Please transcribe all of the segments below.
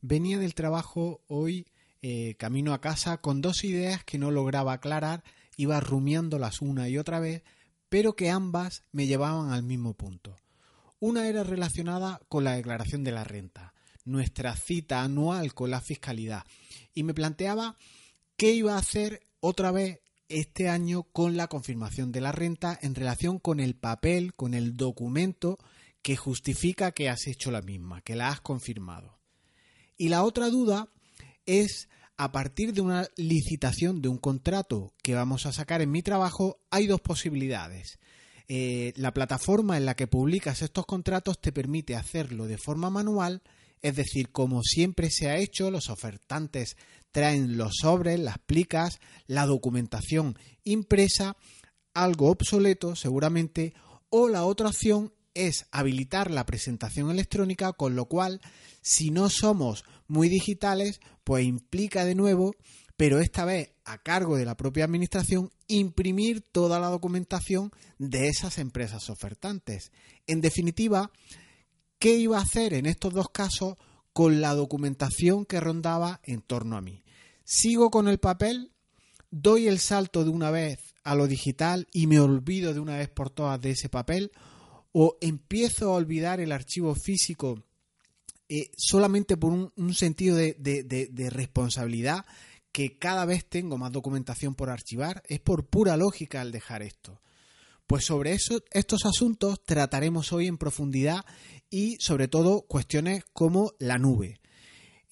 venía del trabajo hoy eh, camino a casa con dos ideas que no lograba aclarar, iba rumiándolas una y otra vez, pero que ambas me llevaban al mismo punto. Una era relacionada con la declaración de la renta, nuestra cita anual con la fiscalidad, y me planteaba qué iba a hacer otra vez este año con la confirmación de la renta en relación con el papel, con el documento que justifica que has hecho la misma, que la has confirmado. Y la otra duda es a partir de una licitación de un contrato que vamos a sacar en mi trabajo, hay dos posibilidades. Eh, la plataforma en la que publicas estos contratos te permite hacerlo de forma manual, es decir, como siempre se ha hecho, los ofertantes traen los sobres, las plicas, la documentación impresa, algo obsoleto seguramente, o la otra opción es habilitar la presentación electrónica, con lo cual, si no somos muy digitales, pues implica de nuevo, pero esta vez a cargo de la propia administración, imprimir toda la documentación de esas empresas ofertantes. En definitiva, ¿qué iba a hacer en estos dos casos con la documentación que rondaba en torno a mí? ¿Sigo con el papel? ¿Doy el salto de una vez a lo digital y me olvido de una vez por todas de ese papel? ¿O empiezo a olvidar el archivo físico eh, solamente por un, sentido de, responsabilidad que cada vez tengo más documentación por archivar, es por pura lógica al dejar esto. Pues sobre estos asuntos trataremos hoy en profundidad y sobre todo cuestiones como la nube.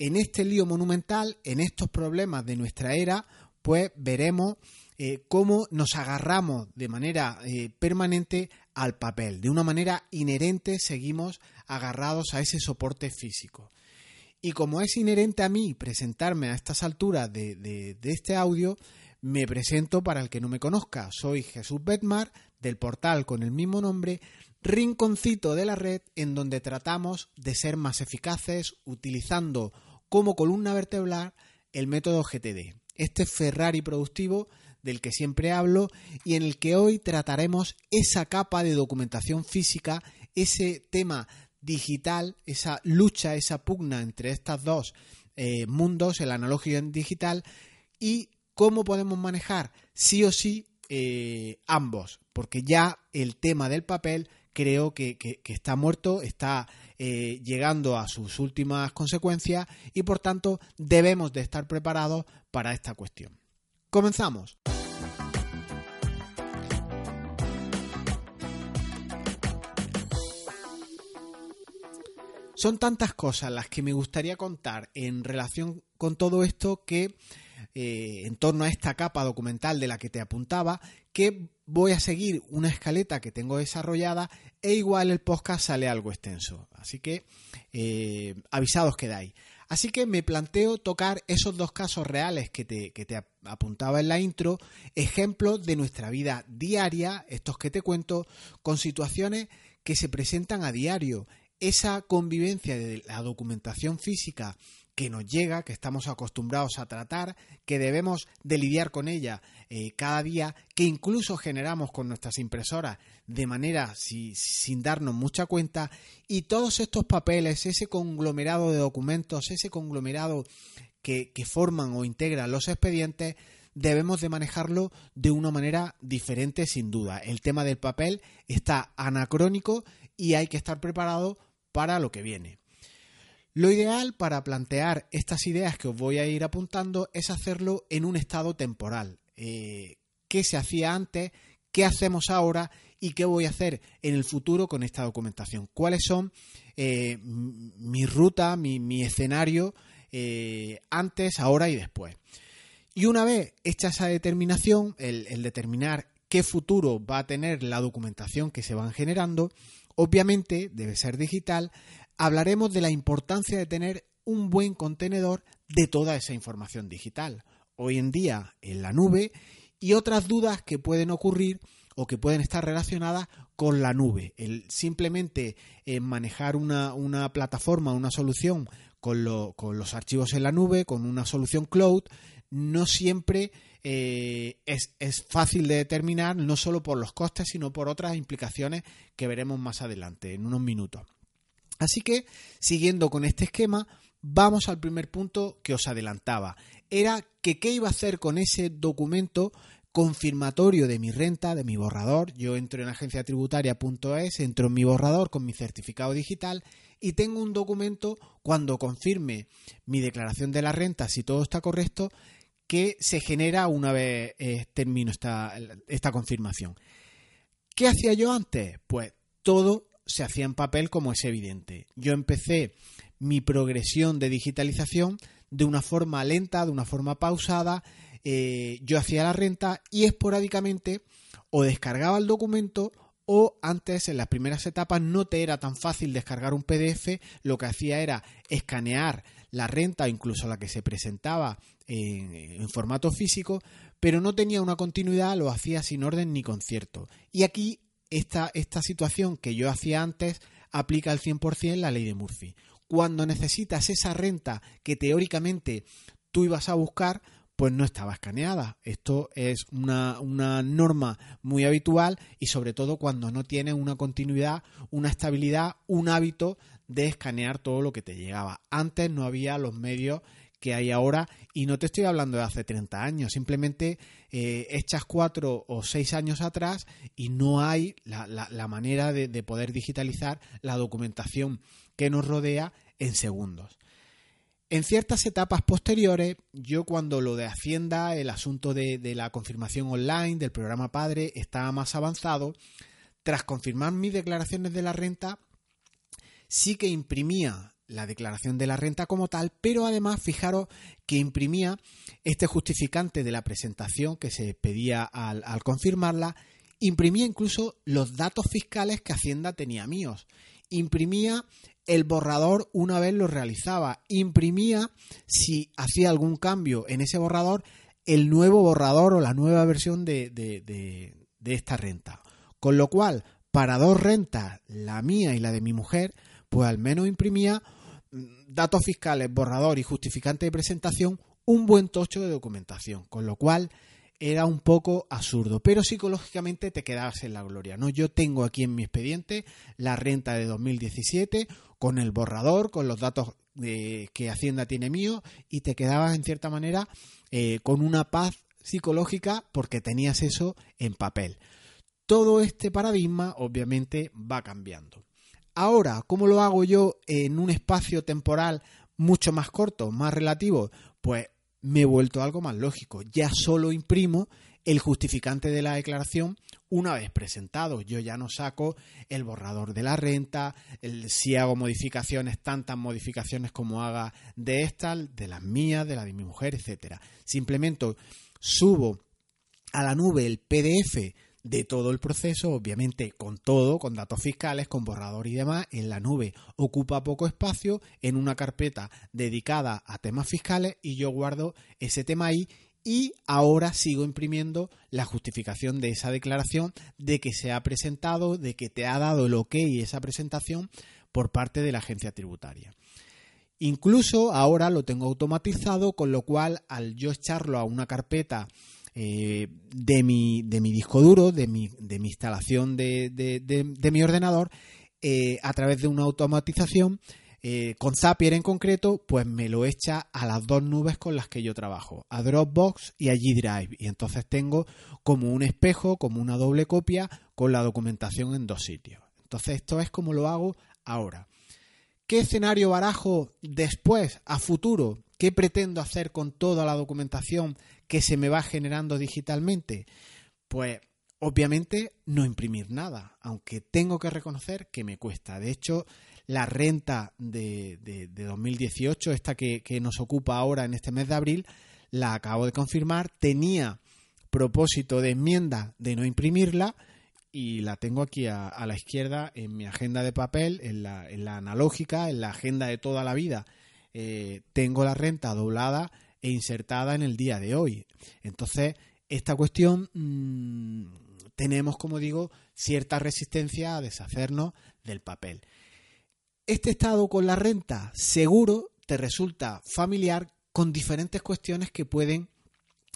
En este lío monumental, en estos problemas de nuestra era, pues veremos eh, cómo nos agarramos de manera eh, permanente al papel. De una manera inherente seguimos agarrados a ese soporte físico. Y como es inherente a mí presentarme a estas alturas de, este audio, me presento para el que no me conozca. Soy Jesús Betmar del portal con el mismo nombre, rinconcito de la red en donde tratamos de ser más eficaces utilizando como columna vertebral el método GTD. Este Ferrari productivo del que siempre hablo y en el que hoy trataremos esa capa de documentación física, ese tema digital, esa lucha, esa pugna entre estos dos eh, mundos, el analógico y el digital, y cómo podemos manejar sí o sí eh, ambos, porque ya el tema del papel creo que, está muerto, está eh, llegando a sus últimas consecuencias y por tanto debemos de estar preparados para esta cuestión. Comenzamos. Son tantas cosas las que me gustaría contar en relación con todo esto que eh, en torno a esta capa documental de la que te apuntaba, que voy a seguir una escaleta que tengo desarrollada e igual el podcast sale algo extenso. Así que eh, avisados quedáis. Así que me planteo tocar esos dos casos reales que te, que te apuntaba en la intro, ejemplos de nuestra vida diaria, estos que te cuento, con situaciones que se presentan a diario esa convivencia de la documentación física que nos llega, que estamos acostumbrados a tratar, que debemos de lidiar con ella eh, cada día, que incluso generamos con nuestras impresoras de manera sin darnos mucha cuenta, y todos estos papeles, ese conglomerado de documentos, ese conglomerado que, que forman o integran los expedientes, debemos de manejarlo de una manera diferente sin duda. El tema del papel está anacrónico y hay que estar preparado para lo que viene. Lo ideal para plantear estas ideas que os voy a ir apuntando es hacerlo en un estado temporal. Eh, ¿Qué se hacía antes? ¿Qué hacemos ahora? ¿Y qué voy a hacer en el futuro con esta documentación? ¿Cuáles son eh, mi ruta, mi, escenario eh, antes, ahora y después? Y una vez hecha esa determinación, el determinar qué futuro va a tener la documentación que se van generando, Obviamente debe ser digital. Hablaremos de la importancia de tener un buen contenedor de toda esa información digital. Hoy en día en la nube y otras dudas que pueden ocurrir o que pueden estar relacionadas con la nube. El simplemente eh, manejar una, plataforma, una solución con, con, los archivos en la nube, con una solución cloud, no siempre eh, es, fácil de determinar no solo por los costes, sino por otras implicaciones que veremos más adelante, en unos minutos. Así que, siguiendo con este esquema, vamos al primer punto que os adelantaba. Era que qué iba a hacer con ese documento confirmatorio de mi renta, de mi borrador. Yo entro en agenciatributaria.es, entro en mi borrador con mi certificado digital y tengo un documento cuando confirme mi declaración de la renta, si todo está correcto, que se genera una vez eh, termino esta, esta confirmación. ¿Qué hacía yo antes? Pues todo se hacía en papel como es evidente. Yo empecé mi progresión de digitalización de una forma lenta, de una forma pausada. Eh, yo hacía la renta y esporádicamente o descargaba el documento o antes en las primeras etapas no te era tan fácil descargar un PDF, lo que hacía era escanear la renta, incluso la que se presentaba en, formato físico, pero no tenía una continuidad, lo hacía sin orden ni concierto. Y aquí esta, esta situación que yo hacía antes aplica al 100% la ley de Murphy. Cuando necesitas esa renta que teóricamente tú ibas a buscar, pues no estaba escaneada. Esto es una, una, norma muy habitual y sobre todo cuando no tienes una continuidad, una estabilidad, un hábito de escanear todo lo que te llegaba. Antes no había los medios que hay ahora y no te estoy hablando de hace 30 años, simplemente eh, echas cuatro o seis años atrás y no hay la, la, manera de, de poder digitalizar la documentación que nos rodea en segundos. En ciertas etapas posteriores, yo cuando lo de Hacienda, el asunto de, de, la confirmación online del programa Padre estaba más avanzado, tras confirmar mis declaraciones de la renta, sí que imprimía la declaración de la renta como tal, pero además fijaros que imprimía este justificante de la presentación que se pedía al, confirmarla, imprimía incluso los datos fiscales que Hacienda tenía míos, imprimía el borrador una vez lo realizaba, imprimía si hacía algún cambio en ese borrador, el nuevo borrador o la nueva versión de, de, de esta renta. Con lo cual, para dos rentas, la mía y la de mi mujer, pues al menos imprimía datos fiscales, borrador y justificante de presentación, un buen tocho de documentación, con lo cual era un poco absurdo, pero psicológicamente te quedabas en la gloria, ¿no? Yo tengo aquí en mi expediente la renta de 2017 con el borrador, con los datos de, que Hacienda tiene mío y te quedabas en cierta manera eh, con una paz psicológica porque tenías eso en papel. Todo este paradigma obviamente va cambiando. Ahora, ¿cómo lo hago yo en un espacio temporal mucho más corto, más relativo? Pues me he vuelto algo más lógico. Ya solo imprimo el justificante de la declaración una vez presentado. Yo ya no saco el borrador de la renta, si hago modificaciones, tantas modificaciones como haga de estas, de las mías, de la de mi mujer, etcétera. Simplemente subo a la nube el PDF de todo el proceso, obviamente con todo, con datos fiscales, con borrador y demás, en la nube ocupa poco espacio en una carpeta dedicada a temas fiscales y yo guardo ese tema ahí y ahora sigo imprimiendo la justificación de esa declaración de que se ha presentado, de que te ha dado el ok esa presentación por parte de la agencia tributaria. Incluso ahora lo tengo automatizado, con lo cual al yo echarlo a una carpeta eh, de, mi, de mi disco duro, de mi, de mi instalación de, de, mi ordenador, eh, a través de una automatización, eh, con Zapier en concreto, pues me lo echa a las dos nubes con las que yo trabajo, a Dropbox y a G Drive. Y entonces tengo como un espejo, como una doble copia con la documentación en dos sitios. Entonces esto es como lo hago ahora. ¿Qué escenario barajo después, a futuro? ¿Qué pretendo hacer con toda la documentación que se me va generando digitalmente? Pues obviamente no imprimir nada, aunque tengo que reconocer que me cuesta. De hecho, la renta de, de, 2018, esta que, nos ocupa ahora en este mes de abril, la acabo de confirmar, tenía propósito de enmienda de no imprimirla y la tengo aquí a, la izquierda en mi agenda de papel, en la analógica, en la agenda de toda la vida. Eh, tengo la renta doblada e insertada en el día de hoy. Entonces, esta cuestión mm, tenemos, como digo, cierta resistencia a deshacernos del papel. Este estado con la renta seguro te resulta familiar con diferentes cuestiones que pueden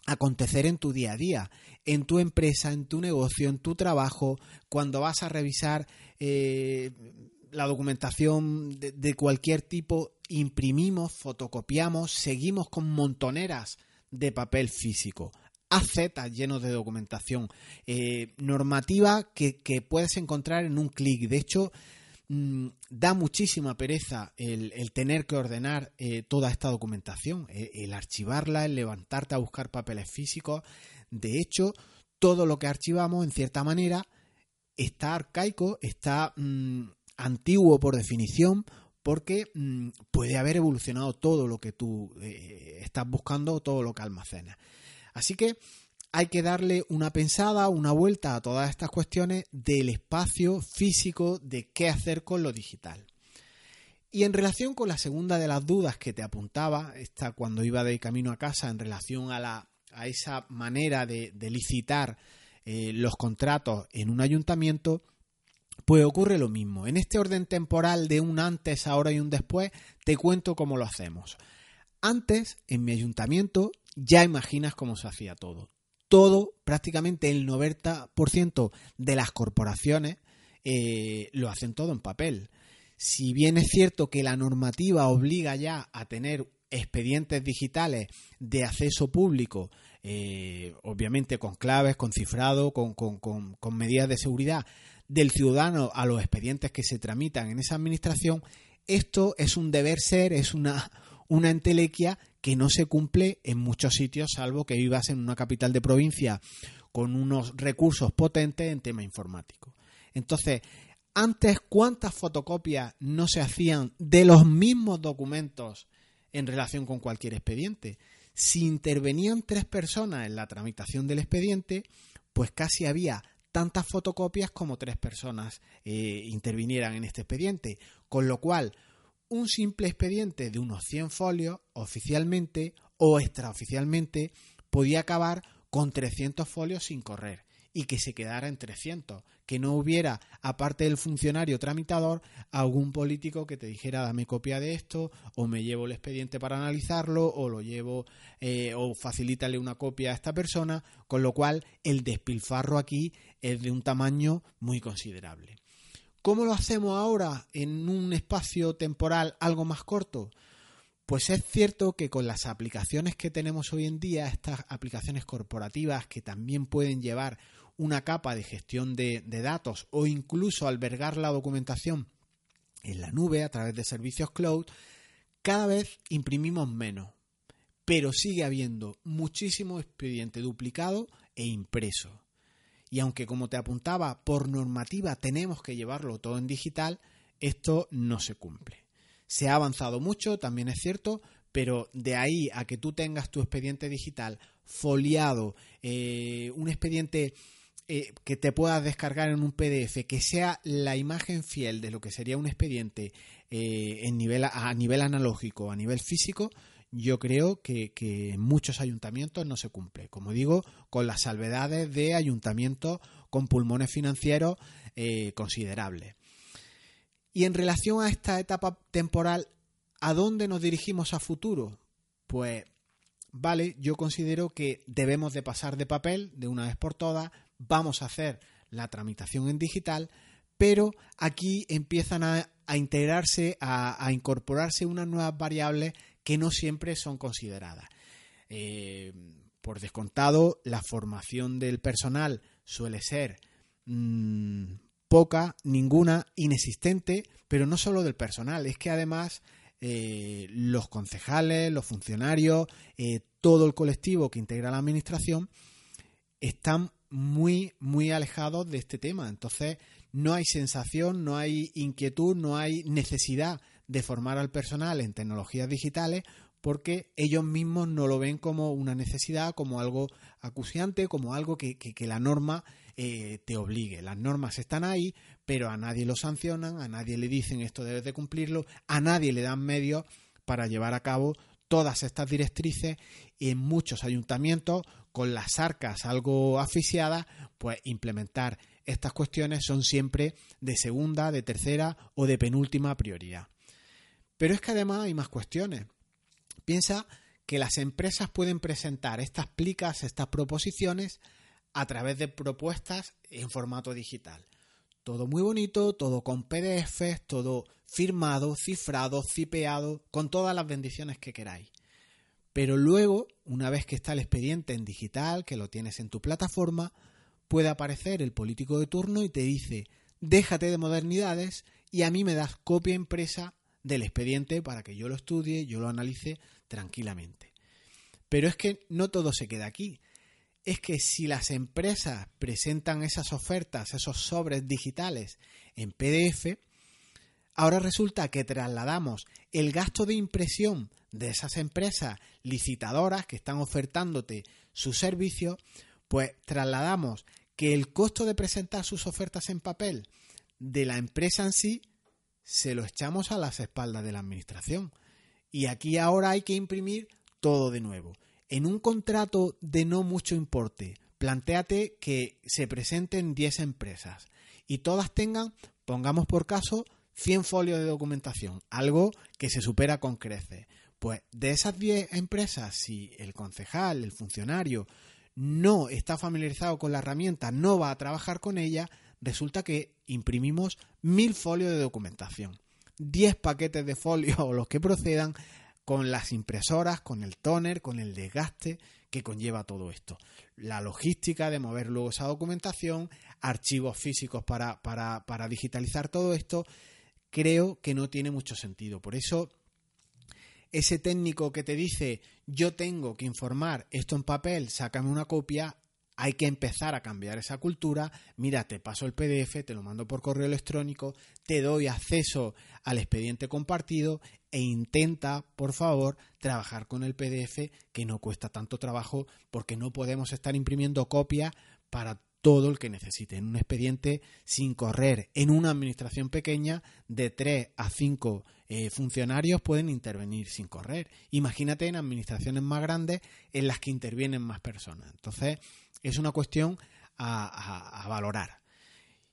acontecer en tu día a día, en tu empresa, en tu negocio, en tu trabajo, cuando vas a revisar eh, la documentación de, cualquier tipo, imprimimos, fotocopiamos, seguimos con montoneras de papel físico. AZ llenos de documentación, eh, normativa que, puedes encontrar en un clic. De hecho, mm, da muchísima pereza el, tener que ordenar eh, toda esta documentación, el, el, archivarla, el levantarte a buscar papeles físicos. De hecho, todo lo que archivamos, en cierta manera, está arcaico, está mm, antiguo por definición, porque mm, puede haber evolucionado todo lo que tú eh, estás buscando, todo lo que almacenas. Así que hay que darle una pensada, una vuelta a todas estas cuestiones del espacio físico, de qué hacer con lo digital. Y en relación con la segunda de las dudas que te apuntaba, esta cuando iba de camino a casa, en relación a, la, a esa manera de, de licitar eh, los contratos en un ayuntamiento, pues ocurre lo mismo. En este orden temporal de un antes, ahora y un después, te cuento cómo lo hacemos. Antes, en mi ayuntamiento, ya imaginas cómo se hacía todo. Todo, prácticamente el 90% de las corporaciones eh, lo hacen todo en papel. Si bien es cierto que la normativa obliga ya a tener expedientes digitales de acceso público eh, obviamente con claves, con cifrado, con, con, medidas de seguridad del ciudadano a los expedientes que se tramitan en esa administración, esto es un deber ser, es una, una entelequia que no se cumple en muchos sitios, salvo que vivas en una capital de provincia con unos recursos potentes en tema informático. Entonces, antes, ¿cuántas fotocopias no se hacían de los mismos documentos en relación con cualquier expediente? Si intervenían tres personas en la tramitación del expediente, pues casi había tantas fotocopias como tres personas eh, intervinieran en este expediente. Con lo cual, un simple expediente de unos 100 folios, oficialmente o extraoficialmente, podía acabar con 300 folios sin correr y que se quedara en 300, que no hubiera, aparte del funcionario tramitador, algún político que te dijera dame copia de esto, o me llevo el expediente para analizarlo, o lo llevo, eh, o facilítale una copia a esta persona, con lo cual el despilfarro aquí es de un tamaño muy considerable. ¿Cómo lo hacemos ahora en un espacio temporal algo más corto? Pues es cierto que con las aplicaciones que tenemos hoy en día, estas aplicaciones corporativas que también pueden llevar una capa de gestión de, datos o incluso albergar la documentación en la nube a través de servicios cloud, cada vez imprimimos menos, pero sigue habiendo muchísimo expediente duplicado e impreso. Y aunque, como te apuntaba, por normativa tenemos que llevarlo todo en digital, esto no se cumple. Se ha avanzado mucho, también es cierto, pero de ahí a que tú tengas tu expediente digital foliado, eh, un expediente eh, que te puedas descargar en un PDF, que sea la imagen fiel de lo que sería un expediente eh, a nivel analógico, a nivel físico, yo creo que, en muchos ayuntamientos no se cumple. Como digo, con las salvedades de ayuntamientos con pulmones financieros eh, considerables. Y en relación a esta etapa temporal, ¿a dónde nos dirigimos a futuro? Pues vale, yo considero que debemos de pasar de papel de una vez por todas, vamos a hacer la tramitación en digital, pero aquí empiezan a, integrarse, a, incorporarse unas nuevas variables que no siempre son consideradas. Eh, por descontado, la formación del personal suele ser mm, poca, ninguna, inexistente, pero no solo del personal, es que además eh, los concejales, los funcionarios, eh, todo el colectivo que integra la administración están muy, muy alejados de este tema. Entonces, no hay sensación, no hay inquietud, no hay necesidad de formar al personal en tecnologías digitales porque ellos mismos no lo ven como una necesidad, como algo acuciante, como algo que, la norma eh, te obligue. Las normas están ahí, pero a nadie lo sancionan, a nadie le dicen esto debes de cumplirlo, a nadie le dan medios para llevar a cabo todas estas directrices y en muchos ayuntamientos con las arcas algo asfixiadas, pues implementar estas cuestiones son siempre de segunda, de tercera o de penúltima prioridad. Pero es que además hay más cuestiones. Piensa que las empresas pueden presentar estas plicas, estas proposiciones, a través de propuestas en formato digital. Todo muy bonito, todo con PDFs, todo firmado, cifrado, cipeado, con todas las bendiciones que queráis. Pero luego, una vez que está el expediente en digital, que lo tienes en tu plataforma, puede aparecer el político de turno y te dice, déjate de modernidades y a mí me das copia impresa del expediente para que yo lo estudie, yo lo analice tranquilamente. Pero es que no todo se queda aquí. Es que si las empresas presentan esas ofertas, esos sobres digitales en PDF, Ahora resulta que trasladamos el gasto de impresión de esas empresas licitadoras que están ofertándote sus servicios, pues trasladamos que el costo de presentar sus ofertas en papel de la empresa en sí se lo echamos a las espaldas de la administración. Y aquí ahora hay que imprimir todo de nuevo. En un contrato de no mucho importe, planteate que se presenten 10 empresas y todas tengan, pongamos por caso, 100 folios de documentación, algo que se supera con creces. Pues de esas 10 empresas, si el concejal, el funcionario, no está familiarizado con la herramienta, no va a trabajar con ella, resulta que imprimimos 1000 folios de documentación. 10 paquetes de folios o los que procedan con las impresoras, con el toner, con el desgaste que conlleva todo esto. La logística de mover luego esa documentación, archivos físicos para, para, para digitalizar todo esto creo que no tiene mucho sentido. Por eso, ese técnico que te dice yo tengo que informar esto en papel, sácame una copia, hay que empezar a cambiar esa cultura. Mira, te paso el PDF, te lo mando por correo electrónico, te doy acceso al expediente compartido e intenta, por favor, trabajar con el PDF que no cuesta tanto trabajo porque no podemos estar imprimiendo copias para todo el que necesite en un expediente sin correr. En una administración pequeña, de 3 a 5 eh, funcionarios pueden intervenir sin correr. Imagínate en administraciones más grandes en las que intervienen más personas. Entonces, es una cuestión a, valorar.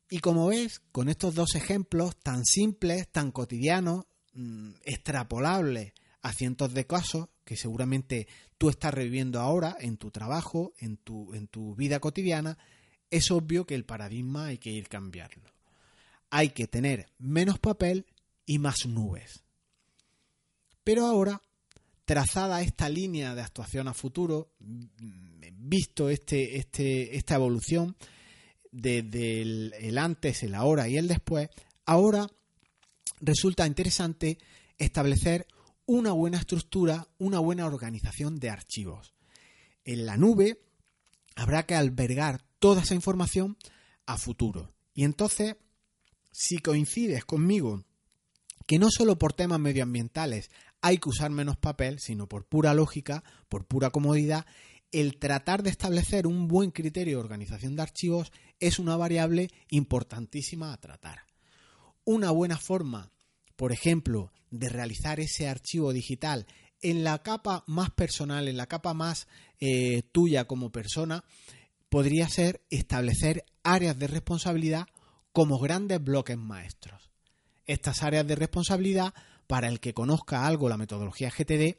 Y como ves, con estos dos ejemplos tan simples, tan cotidianos, mm, extrapolables a cientos de casos que seguramente tú estás reviviendo ahora en tu trabajo, en tu, en tu vida cotidiana, es obvio que el paradigma hay que ir cambiarlo. Hay que tener menos papel y más nubes. Pero ahora, trazada esta línea de actuación a futuro, visto este, este, esta evolución desde el antes, el ahora y el después, ahora resulta interesante establecer una buena estructura, una buena organización de archivos. En la nube habrá que albergar toda esa información a futuro. Y entonces, si coincides conmigo que no solo por temas medioambientales hay que usar menos papel, sino por pura lógica, por pura comodidad, el tratar de establecer un buen criterio de organización de archivos es una variable importantísima a tratar. Una buena forma, por ejemplo, de realizar ese archivo digital en la capa más personal, en la capa más eh, tuya como persona, podría ser establecer áreas de responsabilidad como grandes bloques maestros. Estas áreas de responsabilidad, para el que conozca algo la metodología GTD,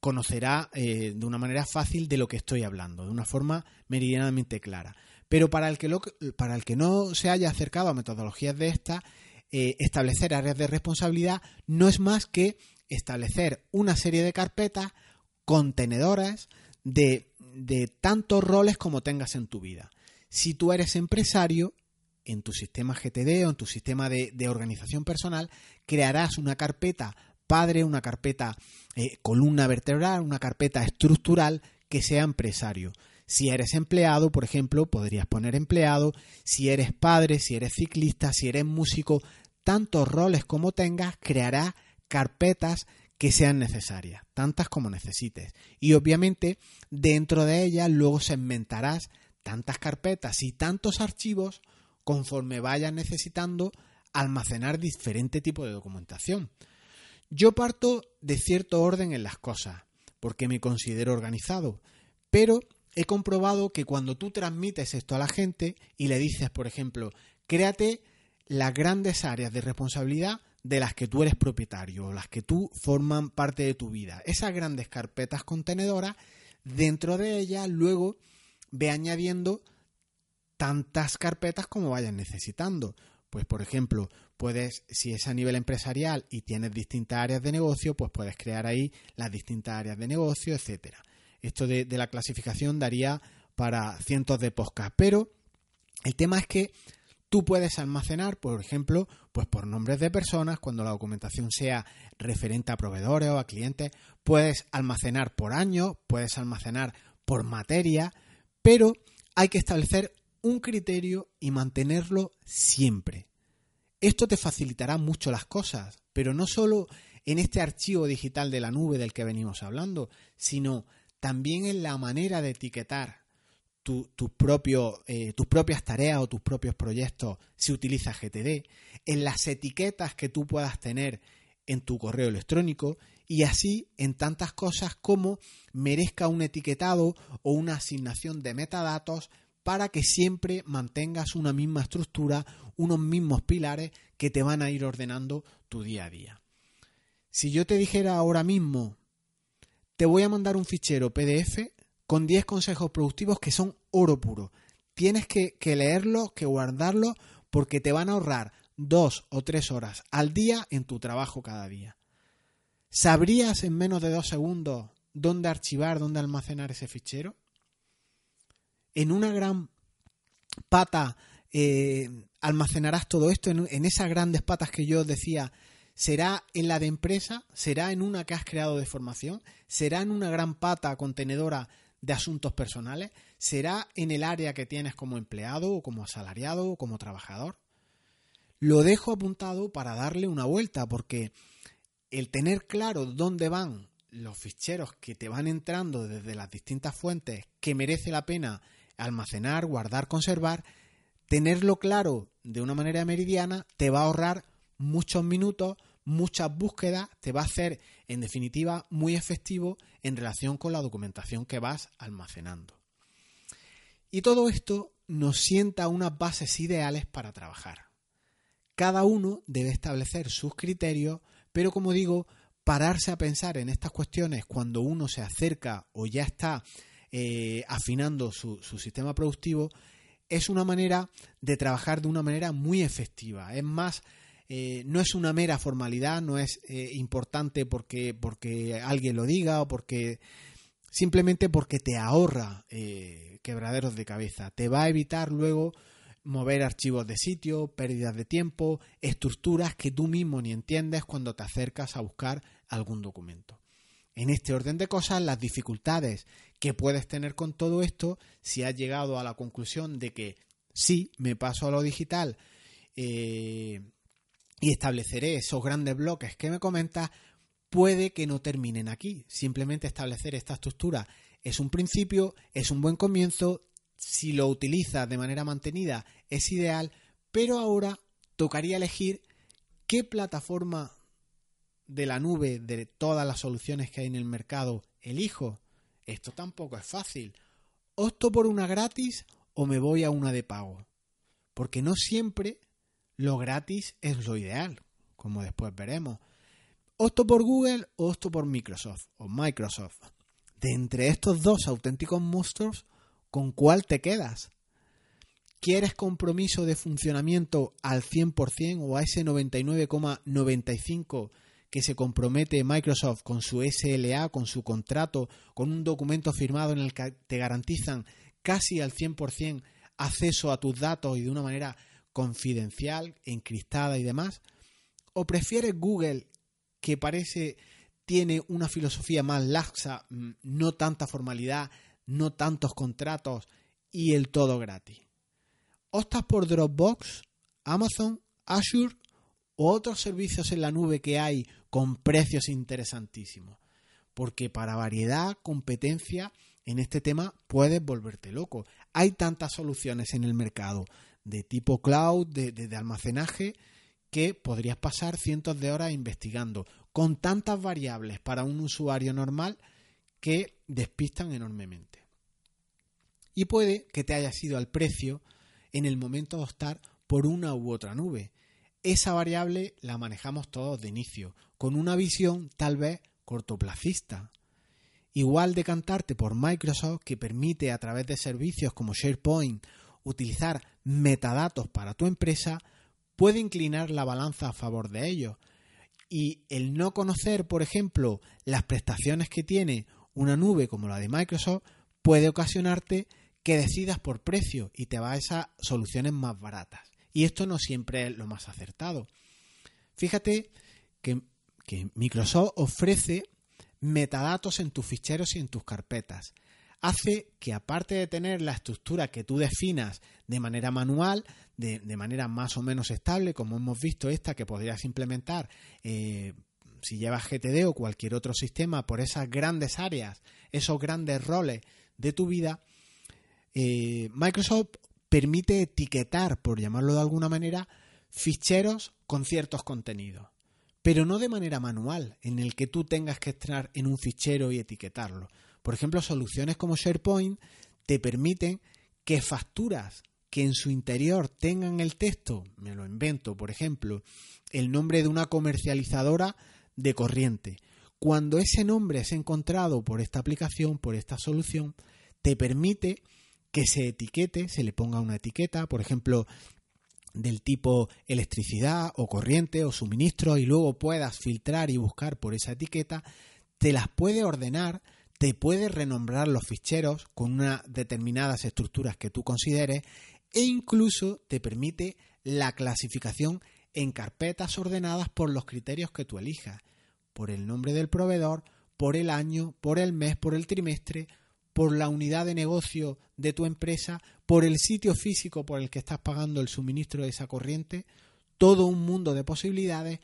conocerá eh, de una manera fácil de lo que estoy hablando, de una forma meridianamente clara. Pero para el que, para el que no se haya acercado a metodologías de esta, eh, establecer áreas de responsabilidad no es más que establecer una serie de carpetas contenedoras de de tantos roles como tengas en tu vida. Si tú eres empresario, en tu sistema GTD o en tu sistema de, organización personal, crearás una carpeta padre, una carpeta eh, columna vertebral, una carpeta estructural que sea empresario. Si eres empleado, por ejemplo, podrías poner empleado. Si eres padre, si eres ciclista, si eres músico, tantos roles como tengas, creará carpetas que sean necesarias, tantas como necesites. Y obviamente dentro de ellas luego segmentarás tantas carpetas y tantos archivos conforme vayas necesitando almacenar diferente tipo de documentación. Yo parto de cierto orden en las cosas, porque me considero organizado, pero he comprobado que cuando tú transmites esto a la gente y le dices, por ejemplo, créate las grandes áreas de responsabilidad de las que tú eres propietario las que tú forman parte de tu vida. Esas grandes carpetas contenedoras, dentro de ellas luego ve añadiendo tantas carpetas como vayas necesitando. Pues por ejemplo, puedes, si es a nivel empresarial y tienes distintas áreas de negocio, pues puedes crear ahí las distintas áreas de negocio, etcétera. Esto de, de la clasificación daría para cientos de podcasts, pero el tema es que Tú puedes almacenar, por ejemplo, pues por nombres de personas, cuando la documentación sea referente a proveedores o a clientes, puedes almacenar por año, puedes almacenar por materia, pero hay que establecer un criterio y mantenerlo siempre. Esto te facilitará mucho las cosas, pero no solo en este archivo digital de la nube del que venimos hablando, sino también en la manera de etiquetar eh, tus propias tareas o tus propios proyectos si utilizas GTD, en las etiquetas que tú puedas tener en tu correo electrónico y así en tantas cosas como merezca un etiquetado o una asignación de metadatos para que siempre mantengas una misma estructura, unos mismos pilares que te van a ir ordenando tu día a día. Si yo te dijera ahora mismo, te voy a mandar un fichero PDF con 10 consejos productivos que son oro puro. Tienes que, leerlos, que guardarlos, porque te van a ahorrar dos o tres horas al día en tu trabajo cada día. ¿Sabrías en menos de dos segundos dónde archivar, dónde almacenar ese fichero? En una gran pata eh, almacenarás todo esto, en, en, esas grandes patas que yo decía, ¿será en la de empresa? ¿Será en una que has creado de formación? ¿Será en una gran pata contenedora de asuntos personales? ¿Será en el área que tienes como empleado o como asalariado o como trabajador? Lo dejo apuntado para darle una vuelta porque el tener claro dónde van los ficheros que te van entrando desde las distintas fuentes que merece la pena almacenar, guardar, conservar, tenerlo claro de una manera meridiana te va a ahorrar muchos minutos, muchas búsquedas, te va a hacer, en definitiva, muy efectivo en relación con la documentación que vas almacenando. Y todo esto nos sienta unas bases ideales para trabajar. Cada uno debe establecer sus criterios, pero como digo, pararse a pensar en estas cuestiones cuando uno se acerca o ya está eh, afinando su, su sistema productivo es una manera de trabajar de una manera muy efectiva. Es más, eh, no es una mera formalidad, no es eh, importante porque, porque alguien lo diga o porque simplemente porque te ahorra eh, quebraderos de cabeza, te va a evitar luego mover archivos de sitio, pérdidas de tiempo, estructuras que tú mismo ni entiendes cuando te acercas a buscar algún documento. En este orden de cosas, las dificultades que puedes tener con todo esto, si has llegado a la conclusión de que sí, me paso a lo digital, y estableceré esos grandes bloques que me comentas, puede que no terminen aquí. Simplemente establecer esta estructura es un principio, es un buen comienzo, si lo utilizas de manera mantenida es ideal, pero ahora tocaría elegir qué plataforma de la nube de todas las soluciones que hay en el mercado elijo. Esto tampoco es fácil. ¿Opto por una gratis o me voy a una de pago? Porque no siempre lo gratis es lo ideal, como después veremos. ¿Opto por Google o opto por Microsoft o Microsoft? De entre estos dos auténticos monstruos, ¿con cuál te quedas? ¿Quieres compromiso de funcionamiento al 100% o a ese 99,95% que se compromete Microsoft con su SLA, con su contrato, con un documento firmado en el que te garantizan casi al 100% acceso a tus datos y de una manera confidencial, encriptada y demás? ¿O prefieres Google, que parece tiene una filosofía más laxa, mm, no tanta formalidad, no tantos contratos y el todo gratis? ¿Optas por Dropbox, Amazon, Azure o otros servicios en la nube que hay con precios interesantísimos? Porque para variedad, competencia, en este tema puedes volverte loco. Hay tantas soluciones en el mercado de tipo cloud, de, almacenaje, que podrías pasar cientos de horas investigando con tantas variables para un usuario normal que despistan enormemente. Y puede que te haya sido al precio en el momento de optar por una u otra nube. Esa variable la manejamos todos de inicio, con una visión tal vez cortoplacista. Igual de cantarte por Microsoft que permite a través de servicios como SharePoint utilizar metadatos para tu empresa, puede inclinar la balanza a favor de ellos. Y el no conocer, por ejemplo, las prestaciones que tiene una nube como la de Microsoft puede ocasionarte que decidas por precio y te vas a soluciones más baratas. Y esto no siempre es lo más acertado. Fíjate que, que Microsoft ofrece metadatos en tus ficheros y en tus carpetas. Hace que aparte de tener la estructura que tú definas de manera manual, de, manera más o menos estable, como hemos visto esta que podrías implementar eh, si llevas GTD o cualquier otro sistema por esas grandes áreas, esos grandes roles de tu vida, eh, Microsoft permite etiquetar, por llamarlo de alguna manera, ficheros con ciertos contenidos pero no de manera manual, en el que tú tengas que entrar en un fichero y etiquetarlo. Por ejemplo, soluciones como SharePoint te permiten que facturas que en su interior tengan el texto, me lo invento, por ejemplo, el nombre de una comercializadora de corriente. Cuando ese nombre es encontrado por esta aplicación, por esta solución, te permite que se etiquete, se le ponga una etiqueta, por ejemplo, del tipo electricidad o corriente o suministro y luego puedas filtrar y buscar por esa etiqueta, te las puede ordenar, te puede renombrar los ficheros con unas determinadas estructuras que tú consideres e incluso te permite la clasificación en carpetas ordenadas por los criterios que tú elijas, por el nombre del proveedor, por el año, por el mes, por el trimestre, por la unidad de negocio de tu empresa, por el sitio físico por el que estás pagando el suministro de esa corriente, todo un mundo de posibilidades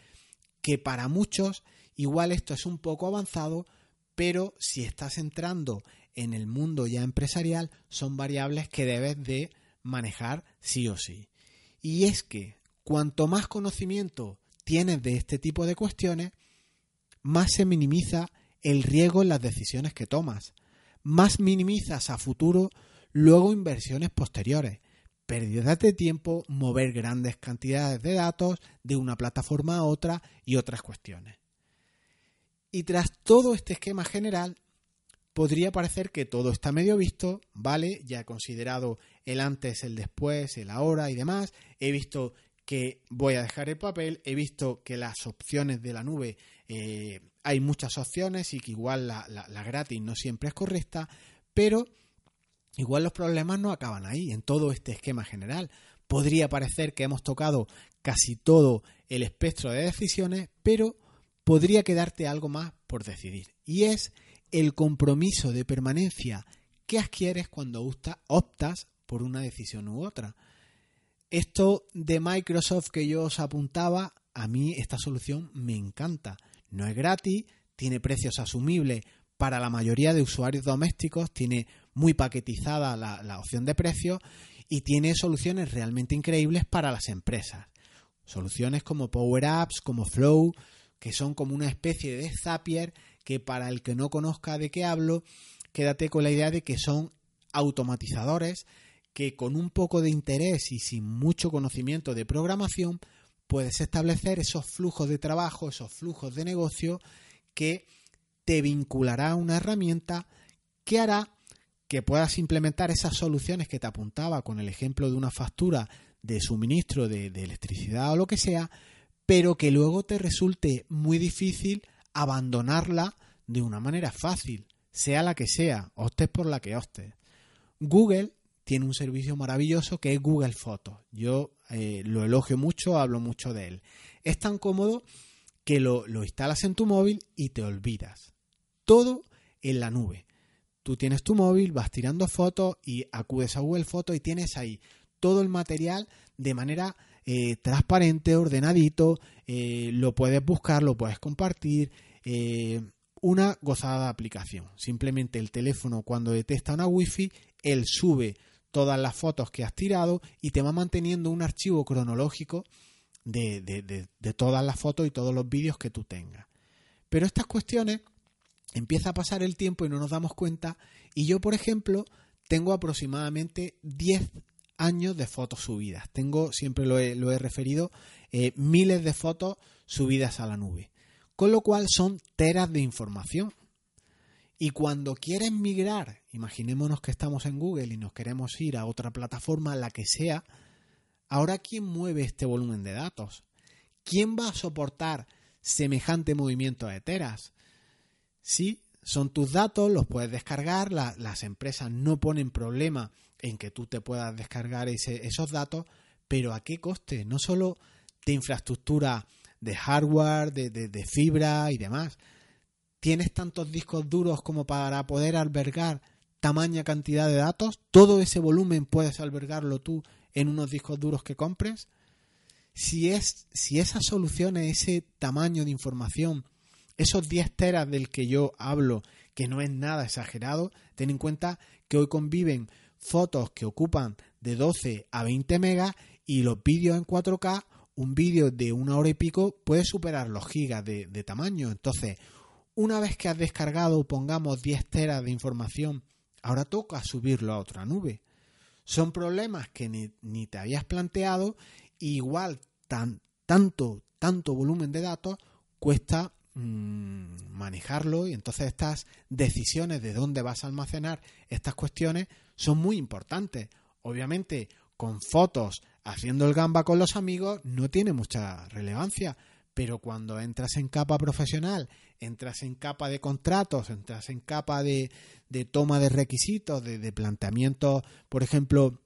que para muchos igual esto es un poco avanzado, pero si estás entrando en el mundo ya empresarial son variables que debes de manejar sí o sí. Y es que cuanto más conocimiento tienes de este tipo de cuestiones, más se minimiza el riesgo en las decisiones que tomas más minimizas a futuro luego inversiones posteriores, pérdidas de tiempo, mover grandes cantidades de datos de una plataforma a otra y otras cuestiones. Y tras todo este esquema general, podría parecer que todo está medio visto, ¿vale? Ya he considerado el antes, el después, el ahora y demás. He visto que voy a dejar el papel, he visto que las opciones de la nube eh, hay muchas opciones y que igual la, la, gratis no siempre es correcta, pero igual los problemas no acaban ahí, en todo este esquema general. Podría parecer que hemos tocado casi todo el espectro de decisiones, pero podría quedarte algo más por decidir. Y es el compromiso de permanencia que adquieres cuando optas por una decisión u otra. Esto de Microsoft que yo os apuntaba, a mí esta solución me encanta no es gratis, tiene precios asumibles para la mayoría de usuarios domésticos, tiene muy paquetizada la, opción de precios y tiene soluciones realmente increíbles para las empresas. Soluciones como Power Apps, como Flow, que son como una especie de Zapier que para el que no conozca de qué hablo, quédate con la idea de que son automatizadores que con un poco de interés y sin mucho conocimiento de programación puedes establecer esos flujos de trabajo, esos flujos de negocio que te vinculará a una herramienta que hará que puedas implementar esas soluciones que te apuntaba con el ejemplo de una factura de suministro de, electricidad o lo que sea, pero que luego te resulte muy difícil abandonarla de una manera fácil, sea la que sea, optes por la que optes. Google tiene un servicio maravilloso que es Google Fotos. Yo eh, lo elogio mucho, hablo mucho de él. Es tan cómodo que lo, lo instalas en tu móvil y te olvidas. Todo en la nube. Tú tienes tu móvil, vas tirando fotos y acudes a Google Fotos y tienes ahí todo el material de manera eh, transparente, ordenadito, eh, lo puedes buscar, lo puedes compartir. una gozada de aplicación. Simplemente el teléfono cuando detecta una wifi, él sube todas las fotos que has tirado y te va manteniendo un archivo cronológico de, de, todas las fotos y todos los vídeos que tú tengas. Pero estas cuestiones empieza a pasar el tiempo y no nos damos cuenta y yo, por ejemplo, tengo aproximadamente 10 años de fotos subidas. Tengo, siempre lo he, referido, eh, miles de fotos subidas a la nube. Con lo cual son teras de información. Y cuando quieres migrar, imaginémonos que estamos en Google y nos queremos ir a otra plataforma, la que sea, Ahora, ¿quién mueve este volumen de datos? ¿Quién va a soportar semejante movimiento de teras? Sí, son tus datos, los puedes descargar, las empresas no ponen problema en que tú te puedas descargar esos datos, pero ¿a qué coste? No solo de infraestructura de hardware, de, fibra y demás. ¿Tienes tantos discos duros como para poder albergar tamaña cantidad de datos? ¿Todo ese volumen puedes albergarlo tú en unos discos duros que compres? Si, es, si esas soluciones, ese tamaño de información, esos 10 teras del que yo hablo, que no es nada exagerado, ten en cuenta que hoy conviven fotos que ocupan de 12 a 20 megas y los vídeos en 4K, un vídeo de una hora y pico puede superar los gigas de, tamaño. Entonces, una vez que has descargado, pongamos 10 teras de información, ahora toca subirlo a otra nube. Son problemas que ni, te habías planteado, igual tan, tanto, tanto volumen de datos cuesta mm, manejarlo y entonces estas decisiones de dónde vas a almacenar estas cuestiones son muy importantes. Obviamente, con fotos haciendo el gamba con los amigos no tiene mucha relevancia, pero cuando entras en capa profesional, entras en capa de contratos, entras en capa de, toma de requisitos, de, planteamiento, por ejemplo,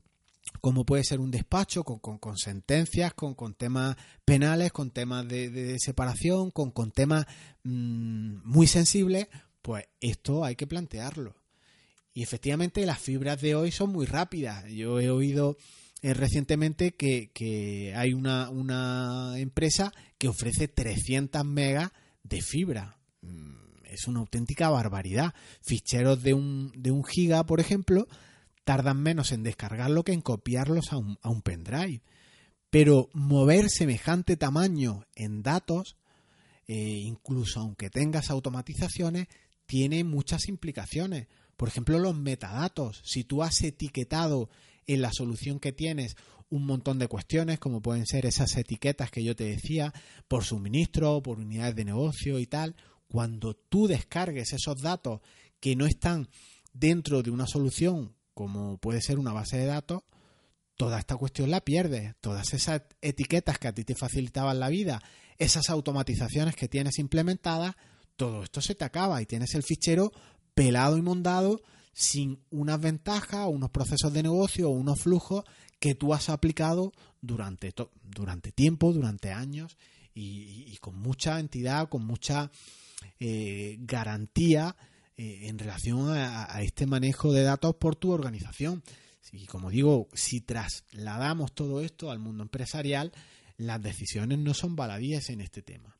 como puede ser un despacho con, con, sentencias, con, con, temas penales, con temas de, separación, con, temas mm, muy sensibles, pues esto hay que plantearlo. Y efectivamente las fibras de hoy son muy rápidas. Yo he oído eh, recientemente que, hay una, una, empresa que ofrece 300 megas de fibra. Mm, es una auténtica barbaridad. Ficheros de un, de un giga, por ejemplo, tardan menos en descargarlo que en copiarlos a un, a un pendrive. Pero mover semejante tamaño en datos, eh, incluso aunque tengas automatizaciones, tiene muchas implicaciones. Por ejemplo, los metadatos. Si tú has etiquetado en la solución que tienes un montón de cuestiones, como pueden ser esas etiquetas que yo te decía, por suministro, por unidades de negocio y tal, cuando tú descargues esos datos que no están dentro de una solución, como puede ser una base de datos, toda esta cuestión la pierdes. Todas esas etiquetas que a ti te facilitaban la vida, esas automatizaciones que tienes implementadas, todo esto se te acaba y tienes el fichero pelado y mondado sin unas ventajas, unos procesos de negocio o unos flujos que tú has aplicado durante, durante tiempo, durante años y, con mucha entidad, con mucha eh, garantía eh, en relación a, este manejo de datos por tu organización. Y como digo, si trasladamos todo esto al mundo empresarial, las decisiones no son baladíes en este tema.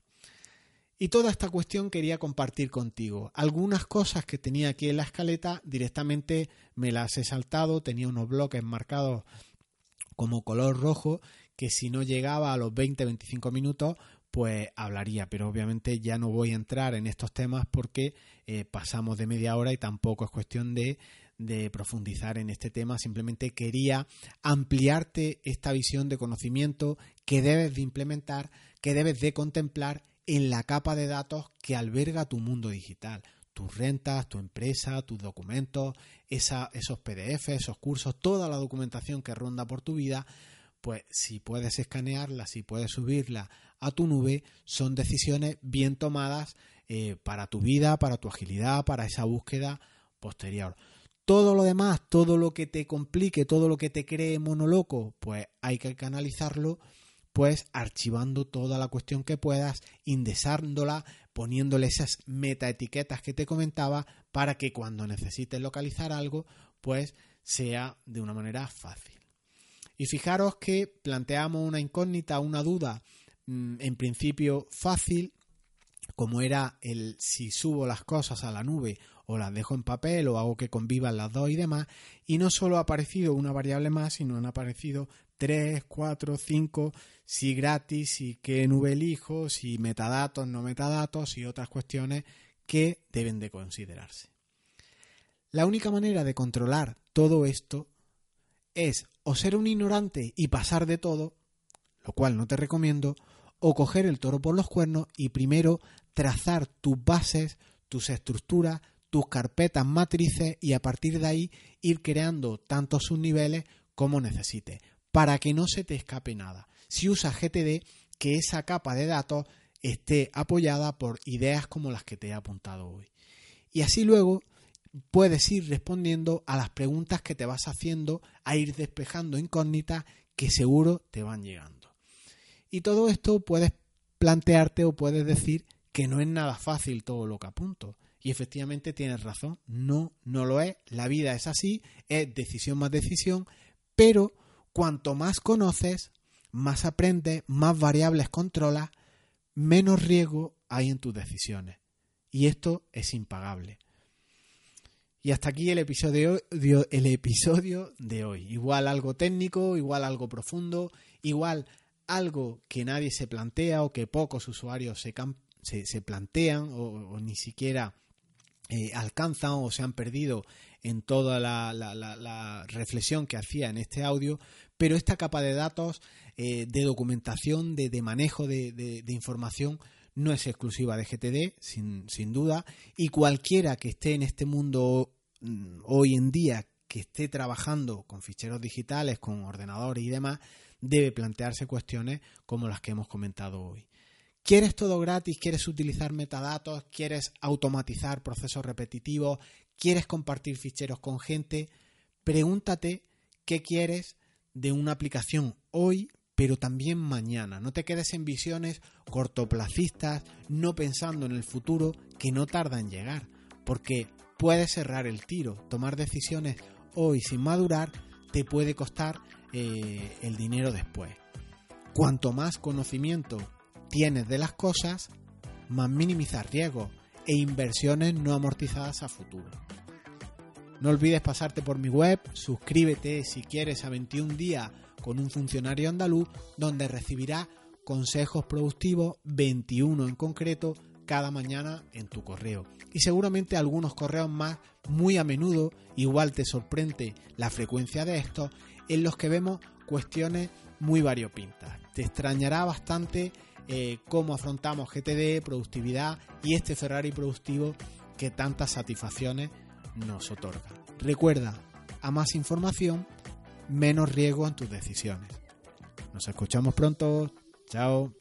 Y toda esta cuestión quería compartir contigo. Algunas cosas que tenía aquí en la escaleta directamente me las he saltado, tenía unos bloques marcados como color rojo que si no llegaba a los 20-25 minutos pues hablaría, pero obviamente ya no voy a entrar en estos temas porque eh, pasamos de media hora y tampoco es cuestión de, profundizar en este tema, simplemente quería ampliarte esta visión de conocimiento que debes de implementar, que debes de contemplar en la capa de datos que alberga tu mundo digital. Tus rentas, tu empresa, tus documentos, esos PDF, esos cursos, toda la documentación que ronda por tu vida, pues si puedes escanearla, si puedes subirla a tu nube, son decisiones bien tomadas eh, para tu vida, para tu agilidad, para esa búsqueda posterior. Todo lo demás, todo lo que te complique, todo lo que te cree monoloco, pues hay que canalizarlo pues archivando toda la cuestión que puedas, indexándola, poniéndole esas metaetiquetas que te comentaba para que cuando necesites localizar algo, pues sea de una manera fácil. Y fijaros que planteamos una incógnita, una duda, en principio fácil, como era el si subo las cosas a la nube o las dejo en papel o hago que convivan las dos y demás, y no solo ha aparecido una variable más, sino han aparecido 3, 4, 5, si gratis, si qué nube elijo, si metadatos, no metadatos y otras cuestiones que deben de considerarse. La única manera de controlar todo esto es o ser un ignorante y pasar de todo, lo cual no te recomiendo, o coger el toro por los cuernos y primero trazar tus bases, tus estructuras, tus carpetas matrices y a partir de ahí ir creando tantos subniveles como necesites para que no se te escape nada. Si usas GTD, que esa capa de datos esté apoyada por ideas como las que te he apuntado hoy. Y así luego puedes ir respondiendo a las preguntas que te vas haciendo, a ir despejando incógnitas que seguro te van llegando. Y todo esto puedes plantearte o puedes decir que no es nada fácil todo lo que apunto. Y efectivamente tienes razón, no, no lo es, la vida es así, es decisión más decisión, pero cuanto más conoces, más aprendes, más variables controlas, menos riesgo hay en tus decisiones. Y esto es impagable. Y hasta aquí el episodio, el episodio de hoy. Igual algo técnico, igual algo profundo, igual algo que nadie se plantea o que pocos usuarios se, se, plantean o, ni siquiera eh, alcanzan o se han perdido en toda la, reflexión que hacía en este audio, pero esta capa de datos, eh, de documentación, de, manejo de, información, no es exclusiva de GTD, sin, sin duda, y cualquiera que esté en este mundo mm, hoy en día, que esté trabajando con ficheros digitales, con ordenadores y demás, debe plantearse cuestiones como las que hemos comentado hoy. ¿Quieres todo gratis? ¿Quieres utilizar metadatos? ¿Quieres automatizar procesos repetitivos? ¿Quieres compartir ficheros con gente? Pregúntate qué quieres de una aplicación hoy, pero también mañana. No te quedes en visiones cortoplacistas, no pensando en el futuro que no tarda en llegar, porque puedes cerrar el tiro. Tomar decisiones hoy sin madurar te puede costar eh, el dinero después. Cuanto más conocimiento tienes de las cosas, más minimizar riesgos e inversiones no amortizadas a futuro. No olvides pasarte por mi web, suscríbete si quieres a 21 días con un funcionario andaluz donde recibirás consejos productivos, 21 en concreto, cada mañana en tu correo. Y seguramente algunos correos más muy a menudo, igual te sorprende la frecuencia de estos, en los que vemos cuestiones muy variopintas. Te extrañará bastante eh, cómo afrontamos GTD, productividad y este Ferrari productivo que tantas satisfacciones nos otorga. Recuerda, a más información, menos riesgo en tus decisiones. Nos escuchamos pronto. Chao.